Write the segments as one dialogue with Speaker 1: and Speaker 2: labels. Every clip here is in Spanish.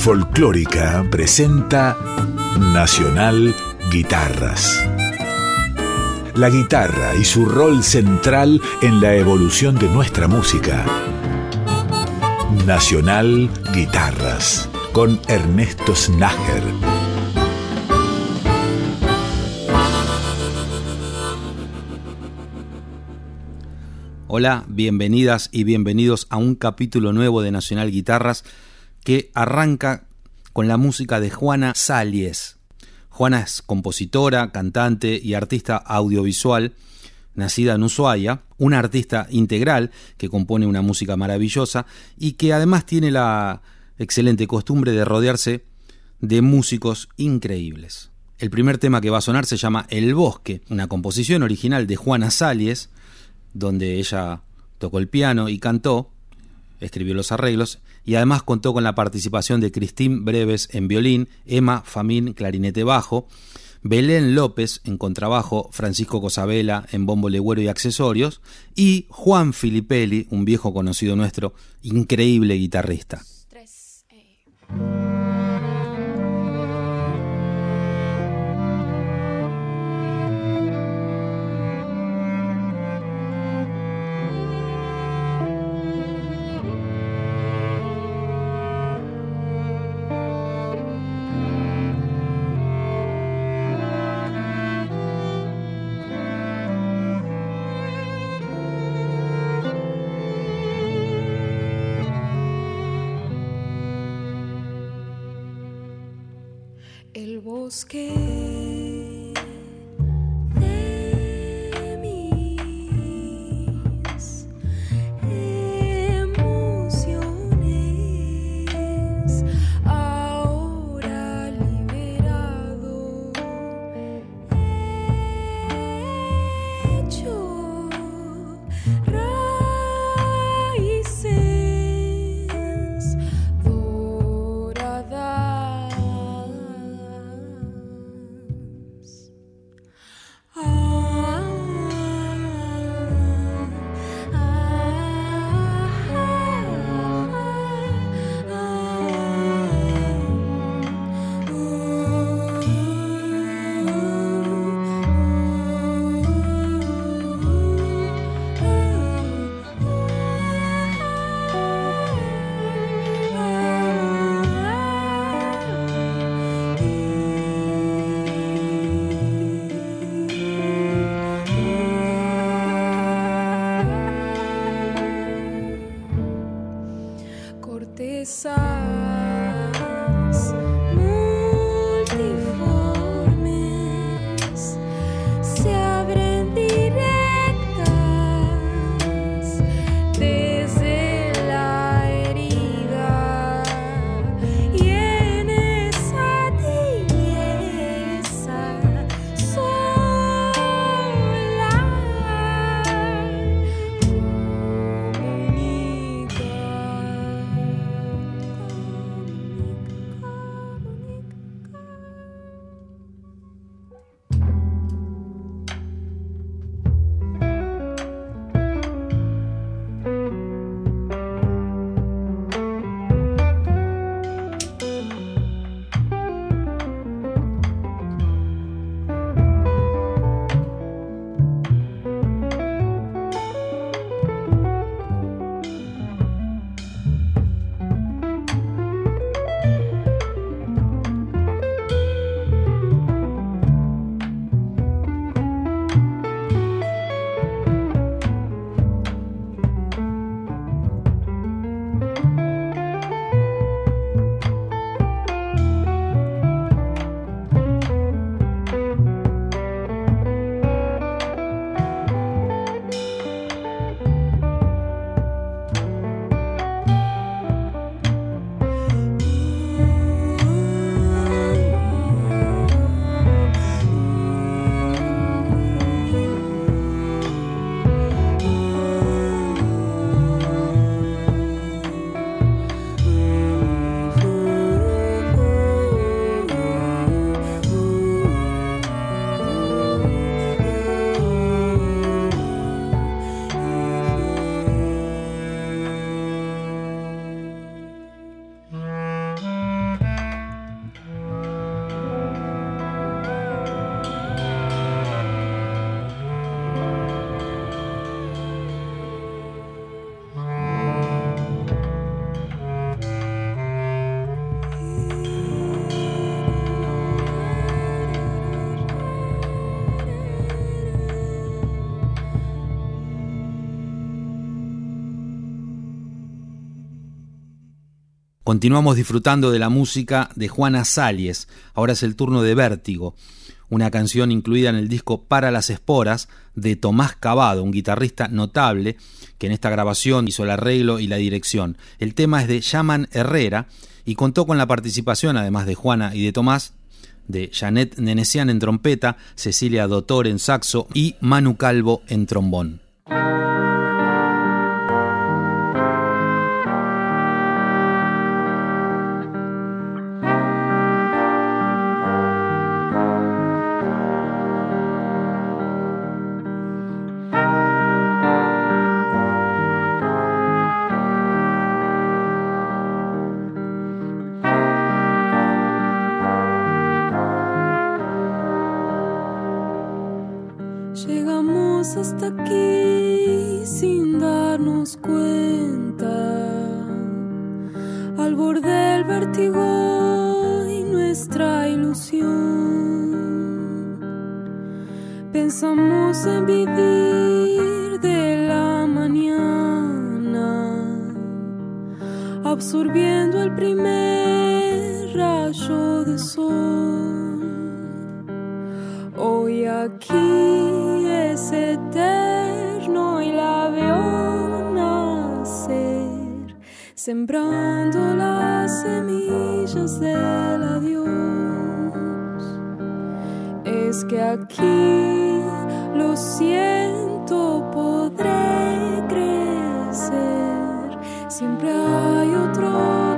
Speaker 1: Folclórica presenta Nacional Guitarras. La guitarra y su rol central en la evolución de nuestra música. Nacional Guitarras con Ernesto Snager.
Speaker 2: Hola, bienvenidas y bienvenidos a un capítulo nuevo de Nacional Guitarras que arranca con la música de Juana Salies. Juana es compositora, cantante y artista audiovisual, nacida en Ushuaia, una artista integral que compone una música maravillosa y que además tiene la excelente costumbre de rodearse de músicos increíbles. El primer tema que va a sonar se llama El Bosque, una composición original de Juana Salies, donde ella tocó el piano y cantó, escribió los arreglos y además contó con la participación de Cristín Breves en violín, Emma Famín clarinete bajo, Belén López en contrabajo, Francisco Cosabela en bombo legüero y accesorios y Juan Filipelli, un viejo conocido nuestro, increíble guitarrista. El bosque. Continuamos disfrutando de la música de Juana Salles. Ahora es el turno de Vértigo, una canción incluida en el disco Para las Esporas de Tomás Cavado, un guitarrista notable que en esta grabación hizo el arreglo y la dirección. El tema es de Yaman Herrera y contó con la participación, además de Juana y de Tomás, de Janet Nenesian en trompeta, Cecilia Dotor en saxo y Manu Calvo en trombón. sembrando las semillas del adiós. Es que aquí lo siento, podré crecer, siempre hay otro.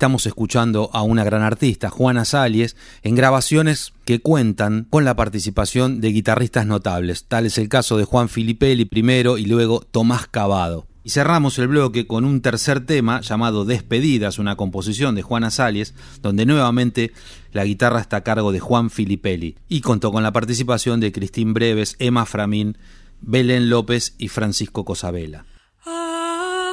Speaker 2: Estamos escuchando a una gran artista, Juana Salles, en grabaciones que cuentan con la participación de guitarristas notables. Tal es el caso de Juan Filipelli primero y luego Tomás Cavado. Y cerramos el bloque con un tercer tema llamado Despedidas, una composición de Juana Salles, donde nuevamente la guitarra está a cargo de Juan Filipelli y contó con la participación de Cristín Breves, Emma Framín, Belén López y Francisco Cosabela.
Speaker 3: Ah,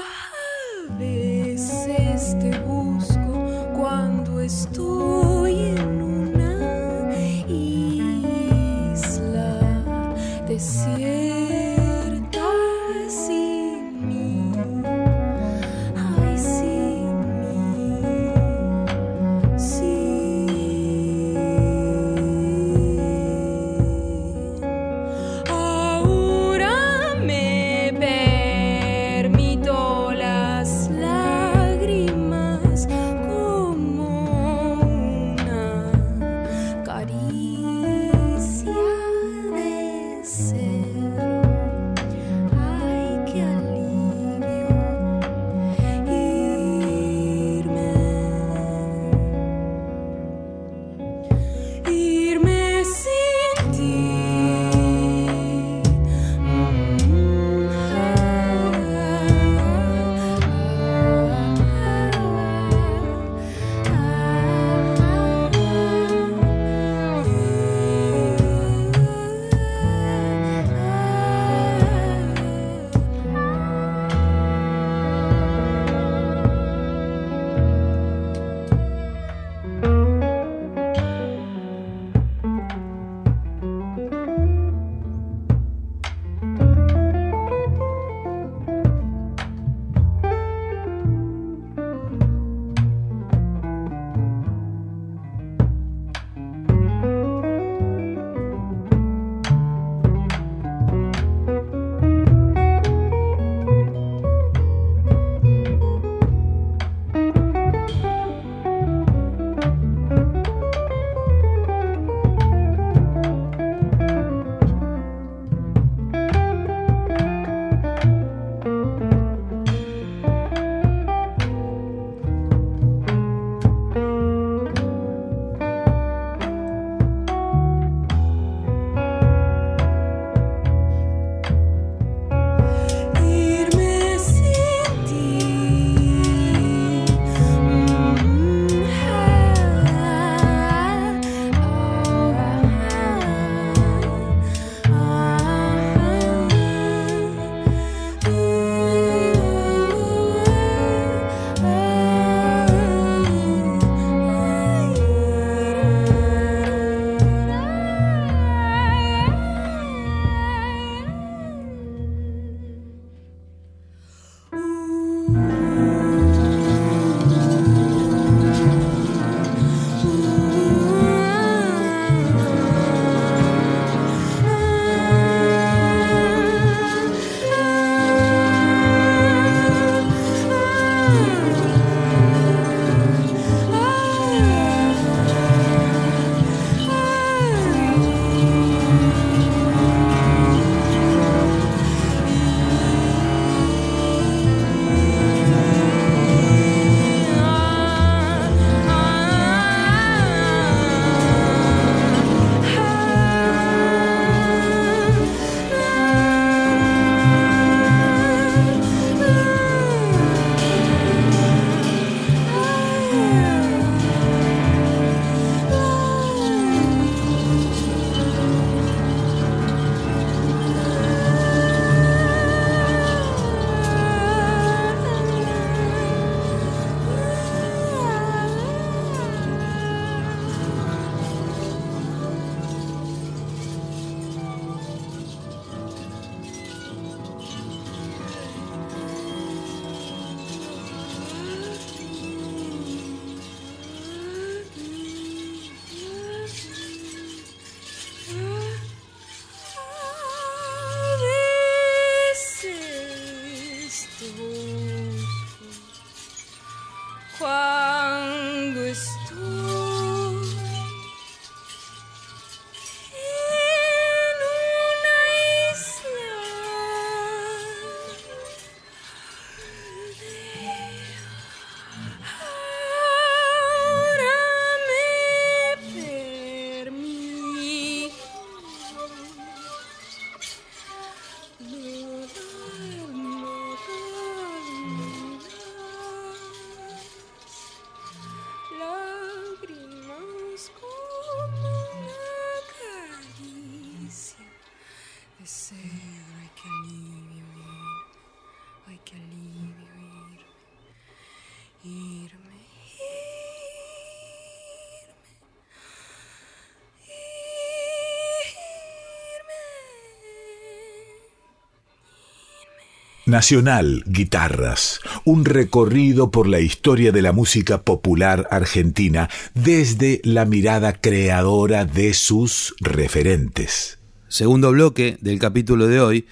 Speaker 1: Nacional Guitarras, un recorrido por la historia de la música popular argentina desde la mirada creadora de sus referentes.
Speaker 4: Segundo bloque del capítulo de hoy,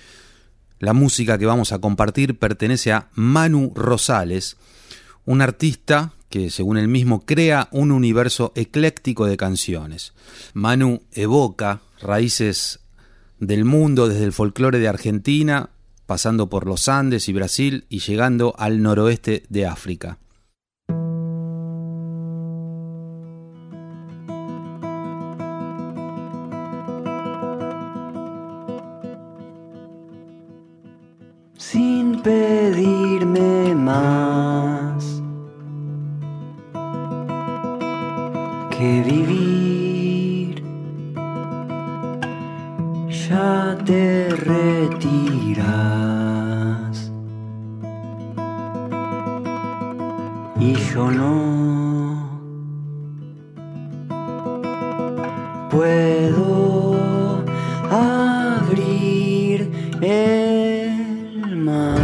Speaker 4: la música que vamos a compartir pertenece a Manu Rosales, un artista que, según él mismo, crea un universo ecléctico de canciones. Manu evoca raíces del mundo desde el folclore de Argentina pasando por los Andes y Brasil y llegando al noroeste de África.
Speaker 5: Y yo no puedo abrir el mar.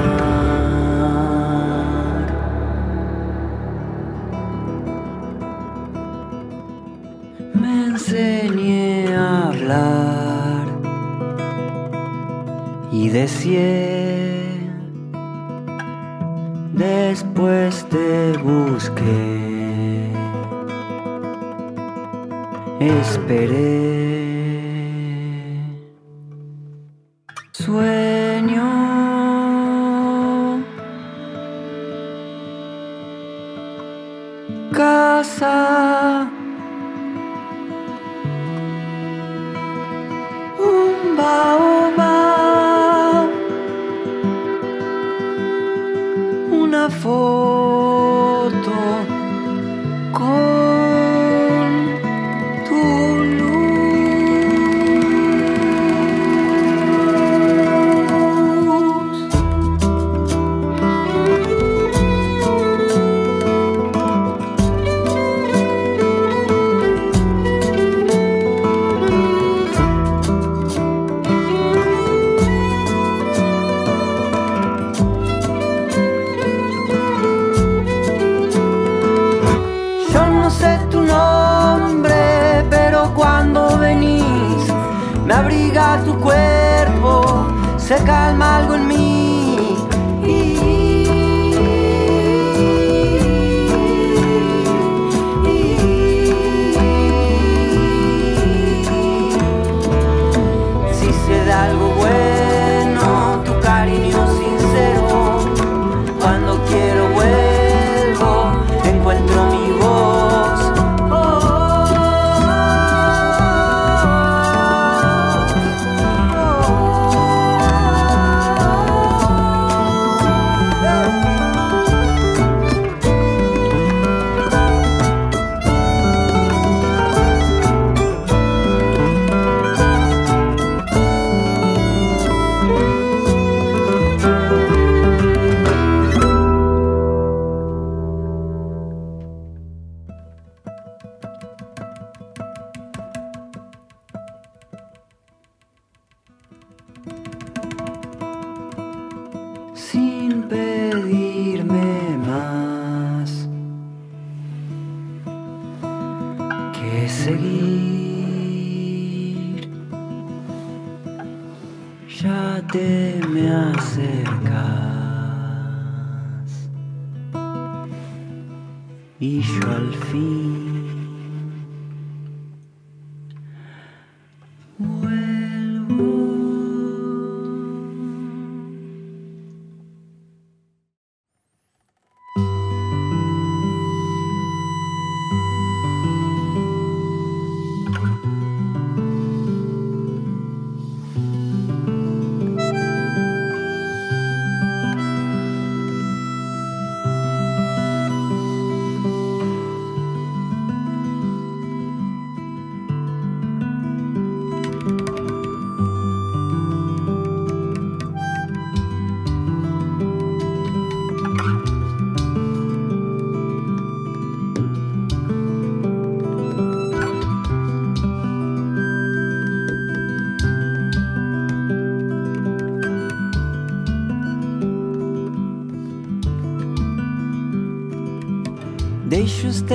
Speaker 5: Me enseñé a hablar y decía,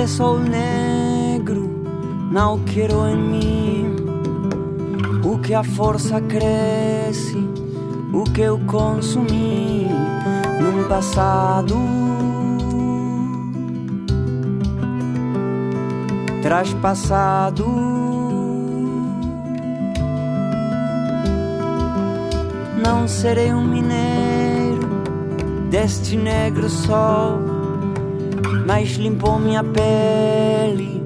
Speaker 5: sol negro não quero em mim. O que a força cresce, o que eu consumi num passado. Traspassado. Não serei um mineiro deste negro sol, mas limpou minha pele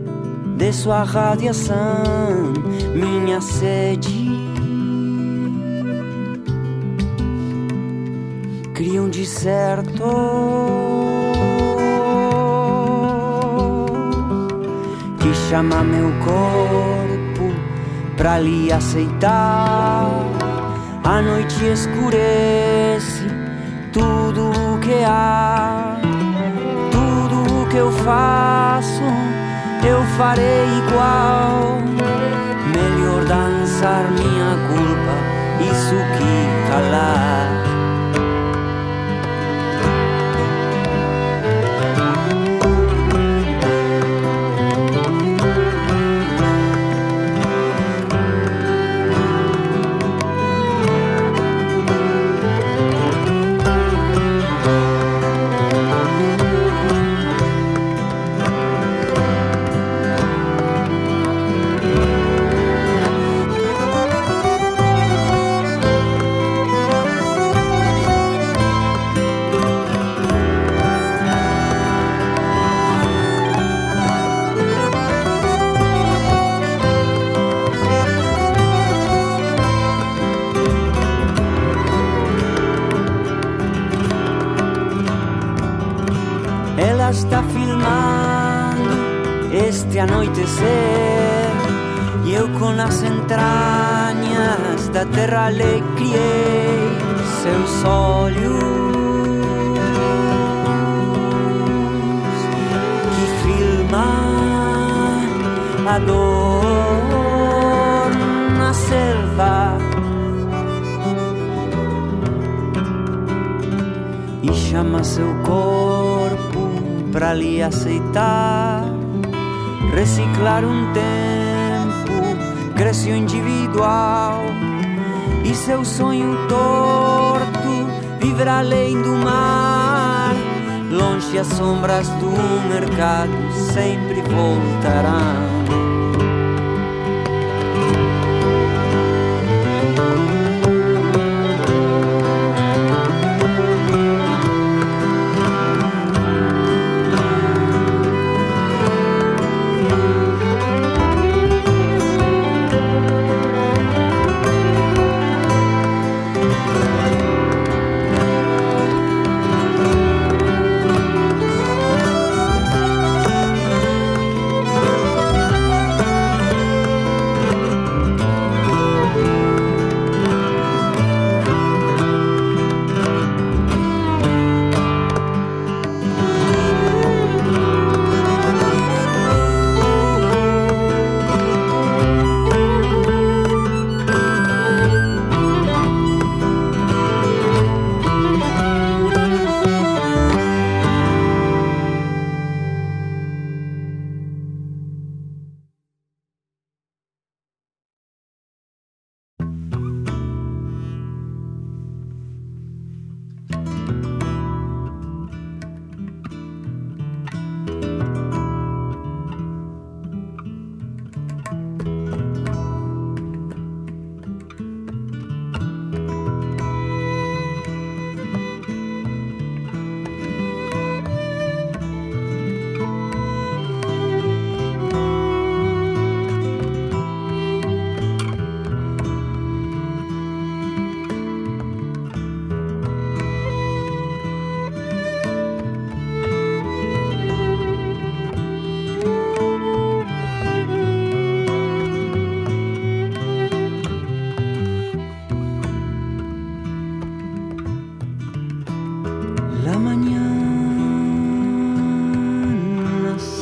Speaker 5: de sua radiação, minha sede. Cria um deserto que chama meu corpo pra lhe aceitar. A noite escurece tudo o que há, que eu faço, eu farei igual. Melhor dançar minha culpa, isso que calar. Sombras do mercado sempre voltarão.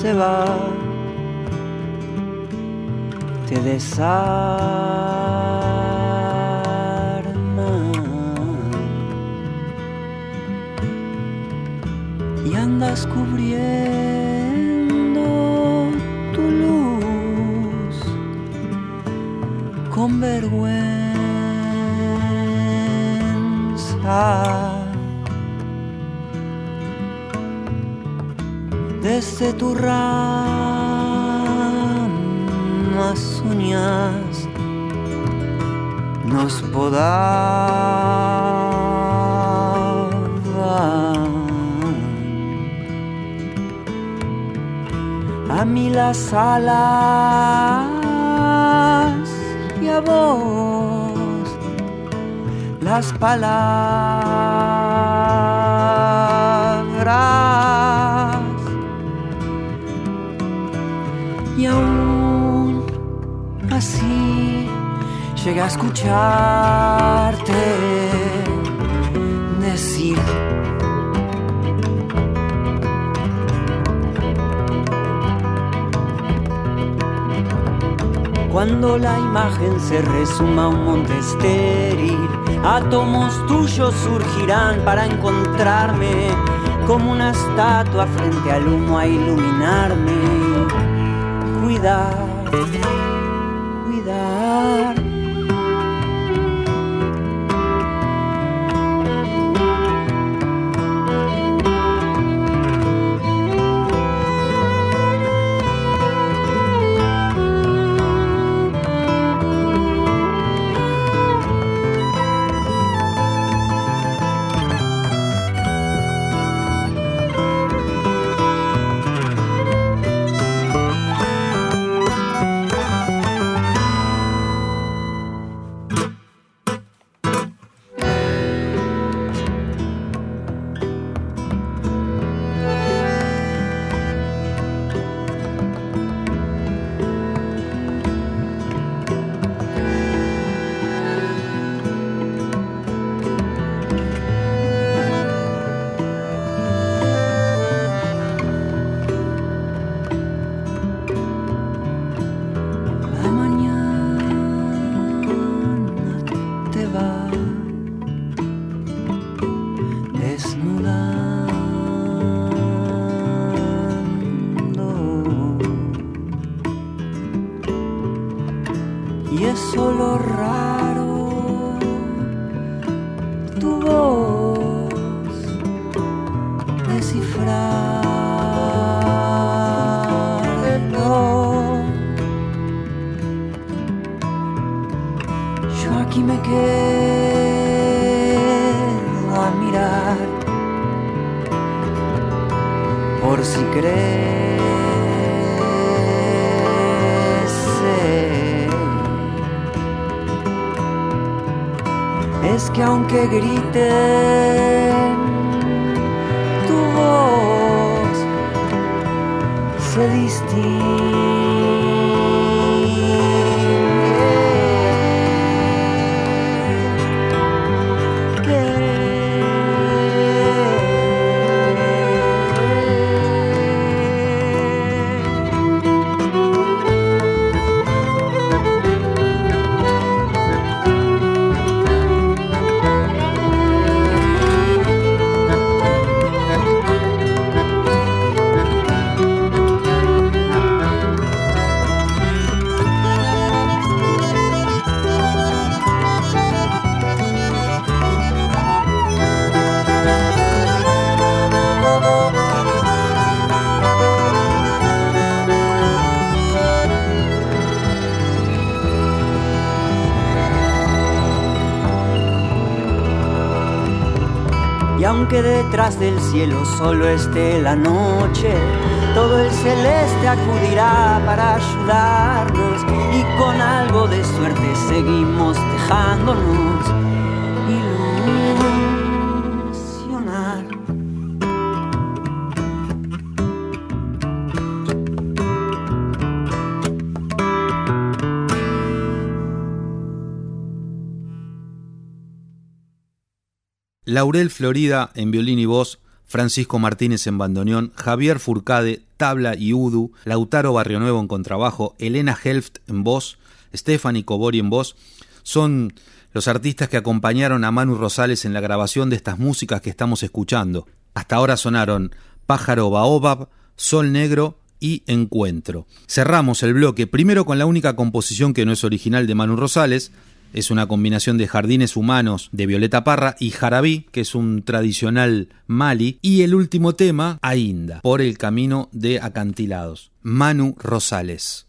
Speaker 5: se va, te desarma y andas cubriendo tu luz con vergüenza. Desde tu rama soñas nos podaban. A mí las alas y a vos las palabras. Llegué a escucharte decir Cuando la imagen se resuma a un monte estéril, átomos tuyos surgirán para encontrarme como una estatua frente al humo a iluminarme. Cuidar, que griten tu voz se distingue. Aunque detrás del cielo solo esté la noche, todo el celeste acudirá para ayudarnos y con algo de suerte seguimos dejándonos
Speaker 4: Laurel Florida en violín y voz, Francisco Martínez en bandoneón, Javier Furcade, tabla y udu, Lautaro Barrionuevo en contrabajo, Elena Helft en voz, Stephanie Cobori en voz, son los artistas que acompañaron a Manu Rosales en la grabación de estas músicas que estamos escuchando. Hasta ahora sonaron Pájaro Baobab, Sol Negro
Speaker 6: y Encuentro. Cerramos el bloque primero con la única composición que no es original de Manu Rosales, es una combinación de Jardines Humanos de Violeta Parra y Jarabí, que es un tradicional Mali, y el último tema, Ainda, por el camino de acantilados. Manu Rosales.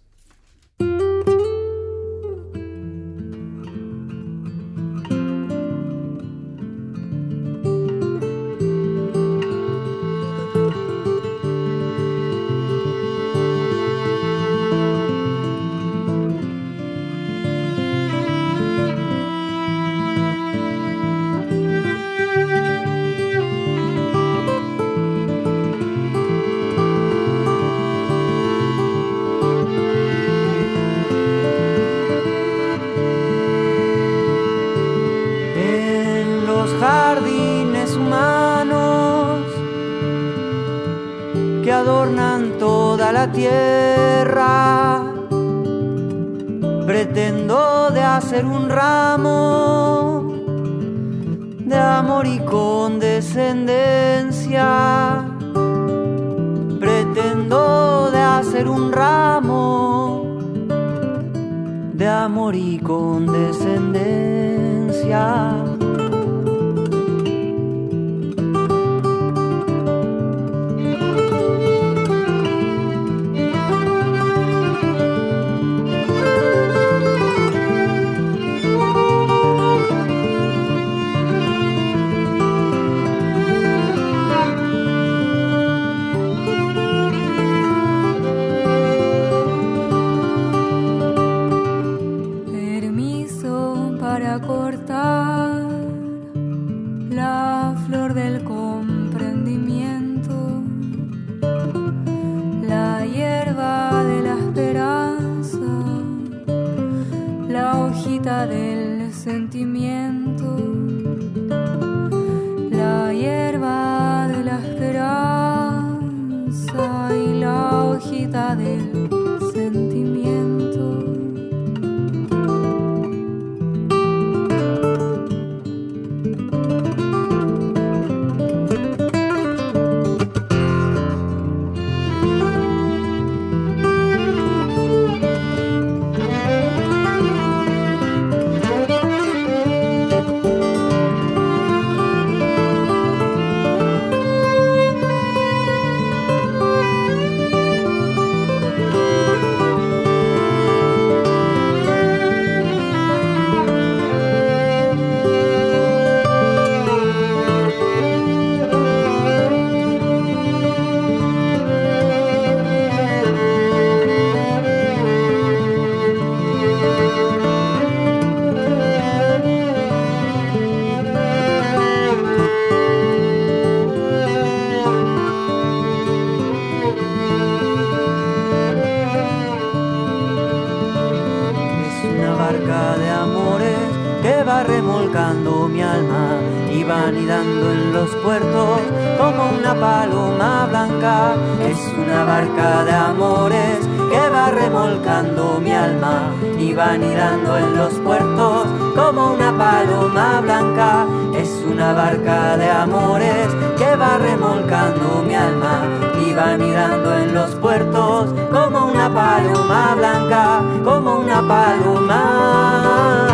Speaker 7: Y
Speaker 5: va anidando en los puertos como una paloma blanca. Es una barca de amores que va remolcando mi alma y va anidando en los puertos como una paloma blanca. Es una barca de amores que va remolcando mi alma y va anidando en los puertos como una paloma blanca, como una paloma.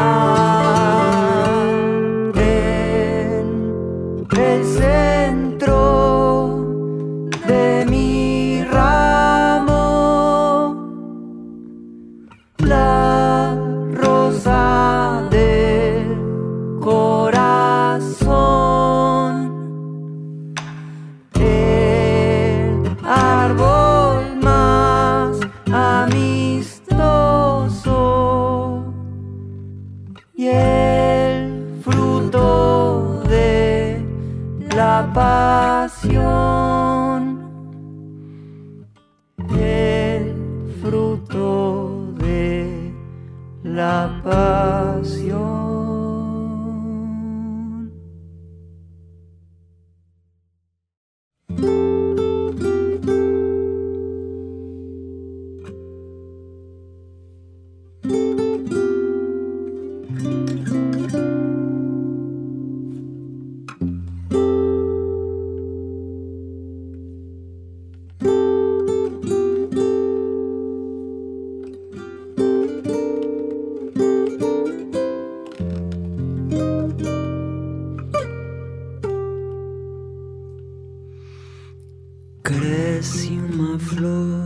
Speaker 5: Oh. parece uma flor.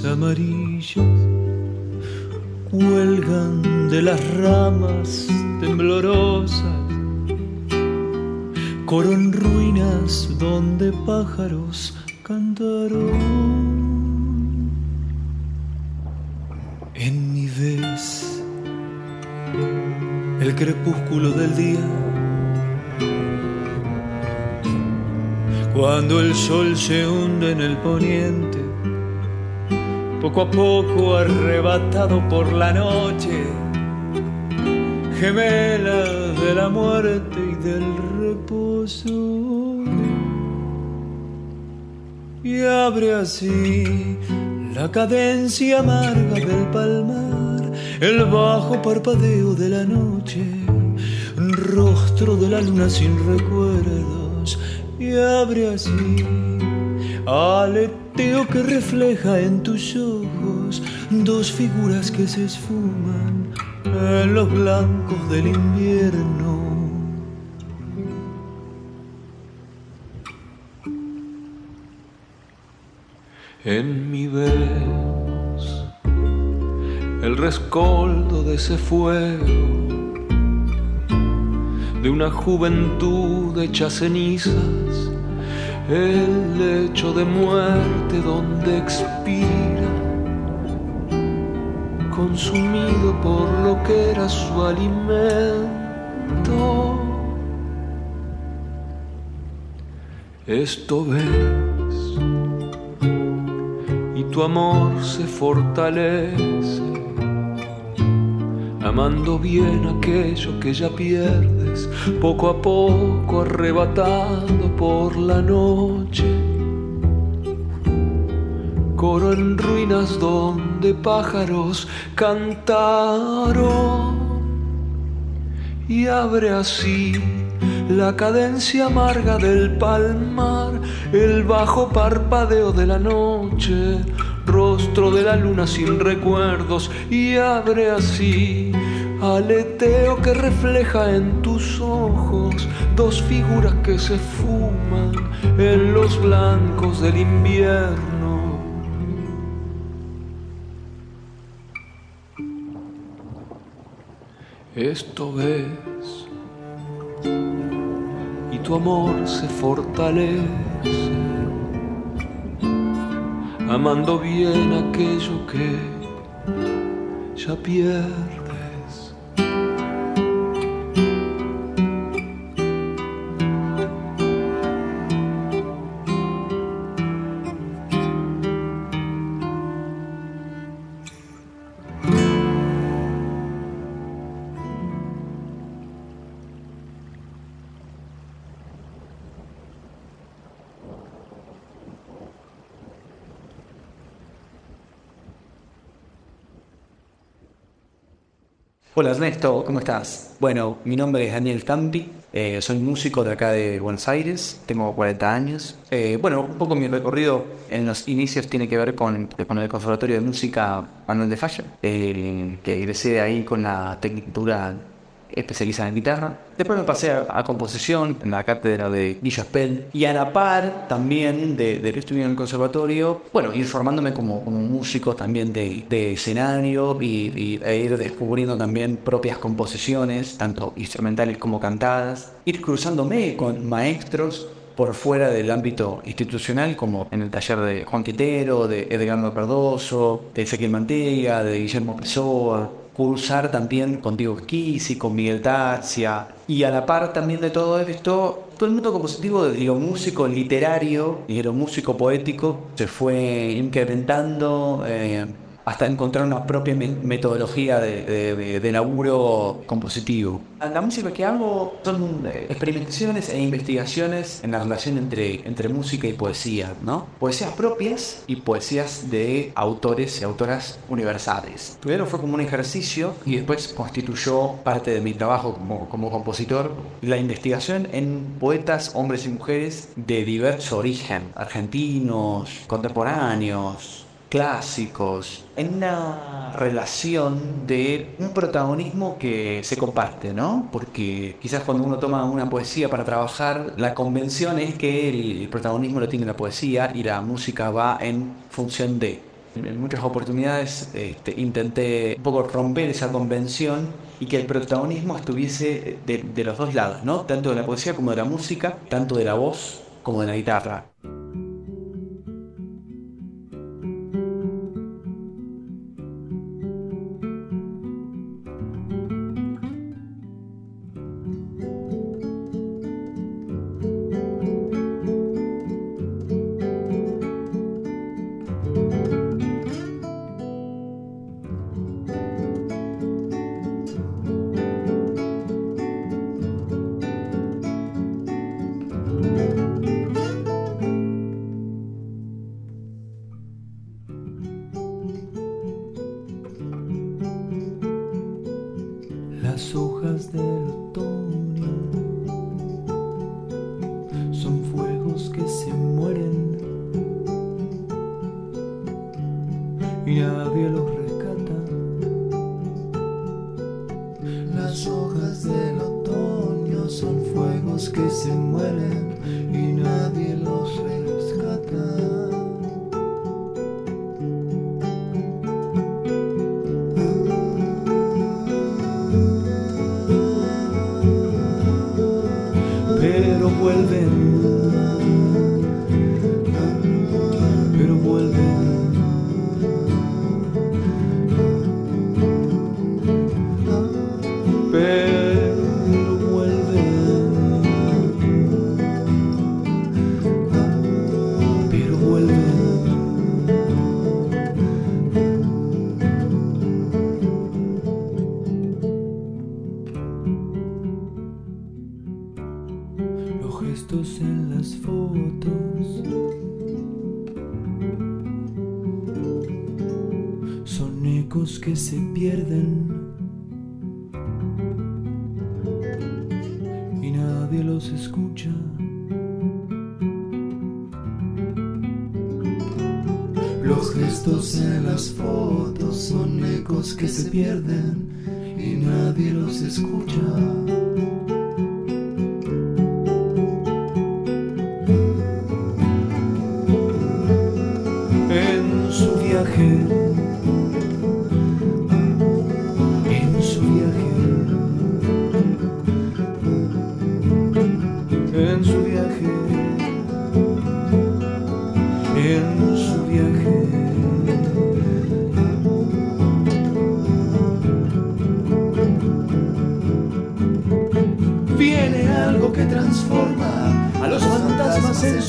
Speaker 8: flores amarillas cuelgan de las ramas temblorosas, coro en ruinas donde pájaros cantaron. En mi vez, el crepúsculo del día, cuando el sol se hunde en el poniente poco a poco arrebatado por la noche, gemela de la muerte y del
Speaker 9: reposo. Y abre así la cadencia amarga del palmar, el bajo parpadeo de la noche, rostro de la luna sin recuerdos, y abre así aleteo que refleja en tus ojos dos figuras que se esfuman en los blancos del invierno. En mi vez, el rescoldo de ese fuego, de una juventud hecha cenizas, el lecho de muerte donde expira, consumido por lo que era su alimento. Esto ves y tu amor se fortalece, amando bien aquello que ya pierdes, poco a poco arrebatado por la noche. Coro en ruinas donde pájaros cantaron y abre así la cadencia amarga del palmar, el bajo parpadeo de la noche, rostro de la luna sin recuerdos y abre así aleteo que refleja en tus ojos dos figuras que se fuman en los blancos del invierno. Esto ves y tu amor se fortalece, amando bien aquello que ya pierdes.
Speaker 10: Ernesto, ¿cómo estás? Bueno, mi nombre es Daniel Campi, eh, soy músico de acá de Buenos Aires, tengo 40 años. Eh, bueno, un poco mi recorrido en los inicios tiene que ver con, con el Conservatorio de Música Manuel de Falla, eh, que egresé ahí con la tecnicatura especializada en guitarra. Después me pasé a, a composición en la cátedra de Guillo Spell y a la par también de, de estudiar en el conservatorio, bueno, ir formándome como, como músico también de, de escenario y, y- e ir descubriendo también propias composiciones, tanto instrumentales como cantadas, ir cruzándome con maestros por fuera del ámbito institucional, como en el taller de Juan Quintero, de Edgardo Cardoso, de Ezequiel Manteiga, de Guillermo Pessoa, cursar también con Diego Esquisi, con Miguel Tarcia, y a la par también de todo esto, todo el mundo compositivo, digo, músico literario, digo, músico poético, se fue incrementando eh, hasta encontrar una propia me- metodología de, de- de- laburo compositivo. La música que hago son eh, experimentaciones e investigaciones en la relación entre, entre música y poesía, ¿no? Poesías propias y poesías de autores y autoras universales. Primero fue como un ejercicio y después constituyó parte de mi trabajo como, como compositor la investigación en poetas, hombres y mujeres de diverso origen, argentinos, contemporáneos, clásicos, en una relación de un protagonismo que se comparte, ¿no? Porque quizás cuando uno toma una poesía para trabajar, la convención es que el protagonismo lo tiene la poesía y la música va en función de. En muchas oportunidades este, intenté un poco romper esa convención y que el protagonismo estuviese de, de los dos lados, ¿no? Tanto de la poesía como de la música, tanto de la voz como de la guitarra.
Speaker 8: Y nadie los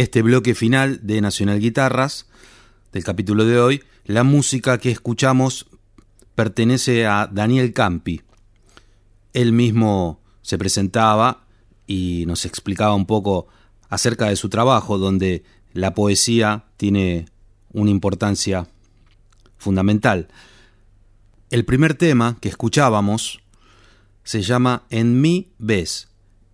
Speaker 4: este bloque final de Nacional Guitarras, del capítulo de hoy, la música que escuchamos pertenece a Daniel Campi. Él mismo se presentaba y nos explicaba un poco acerca de su trabajo, donde la poesía tiene una importancia fundamental. El primer tema que escuchábamos se llama En mi ves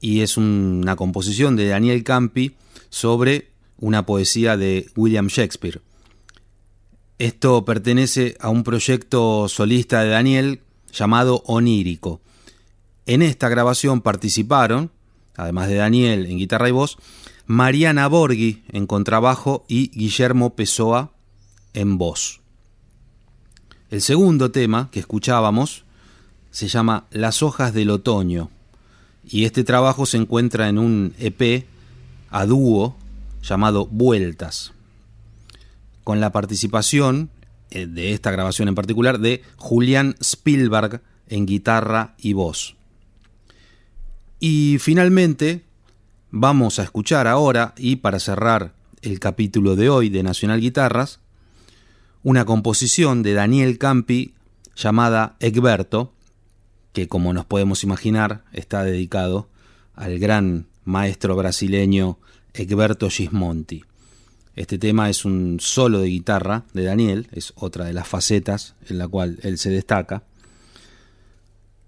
Speaker 4: y es una composición de Daniel Campi sobre una poesía de William Shakespeare. Esto pertenece a un proyecto solista de Daniel llamado Onírico. En esta grabación participaron, además de Daniel en guitarra y voz, Mariana Borghi en contrabajo y Guillermo Pessoa en voz. El segundo tema que escuchábamos se llama Las hojas del otoño y este trabajo se encuentra en un EP a dúo llamado Vueltas, con la participación eh, de esta grabación en particular de Julián Spielberg en guitarra y voz. Y finalmente vamos a escuchar ahora, y para cerrar el capítulo de hoy de Nacional Guitarras, una composición de Daniel Campi llamada Egberto, que como nos podemos imaginar está dedicado al gran maestro brasileño Egberto Gismonti. Este tema es un solo de guitarra de Daniel, es otra de las facetas en la cual él se destaca.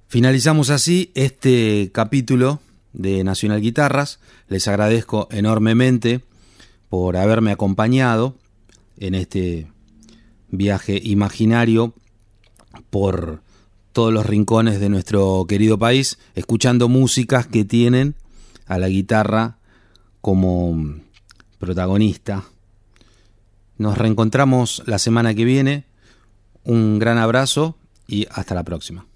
Speaker 4: Finalizamos así este capítulo de Nacional Guitarras. Les agradezco enormemente por haberme acompañado en este viaje imaginario por todos los rincones de nuestro querido país, escuchando músicas que tienen a la guitarra como protagonista. Nos reencontramos la semana que viene. Un gran abrazo y hasta la próxima.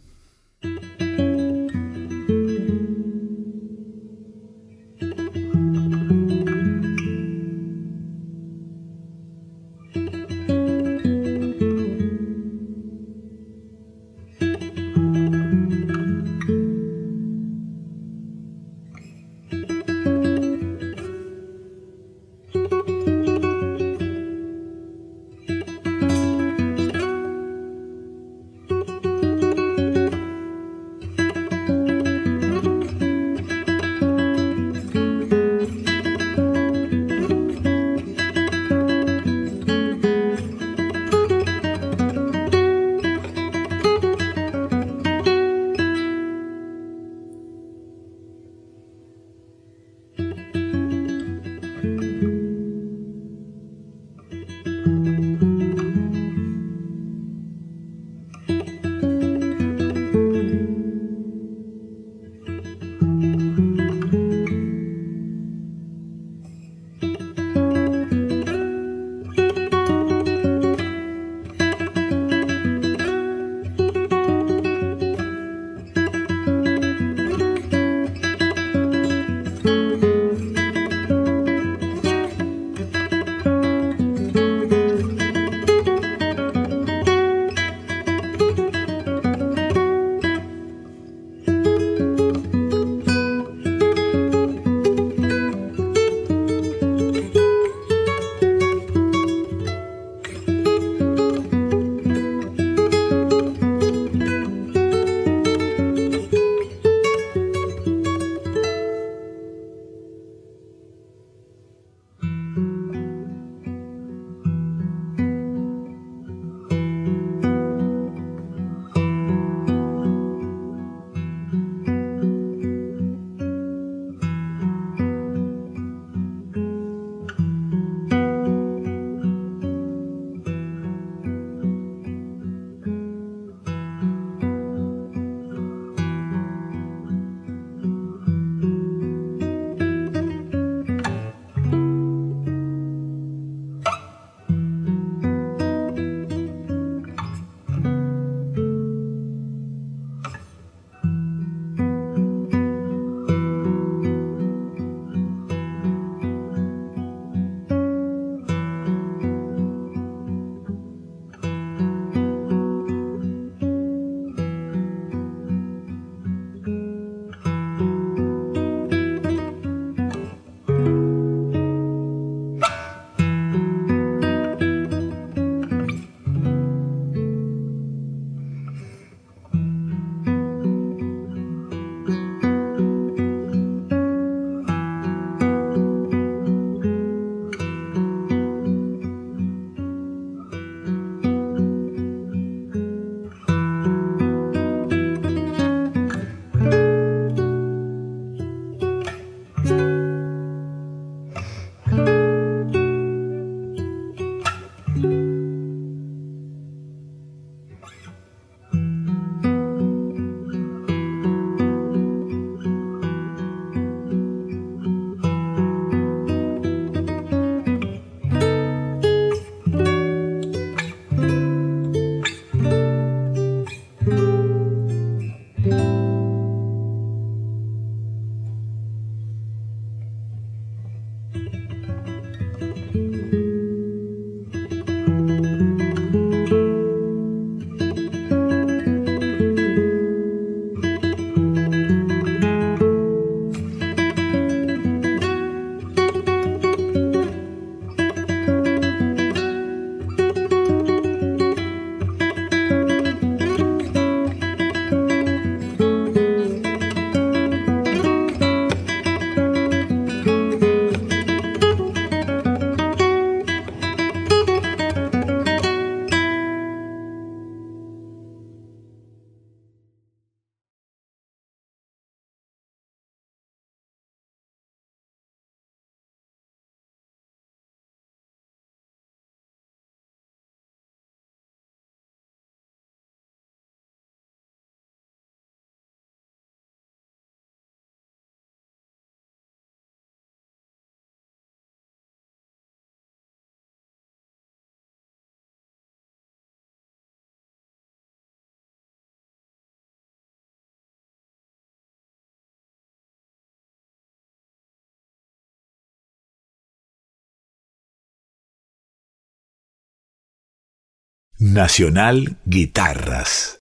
Speaker 1: Nacional Guitarras.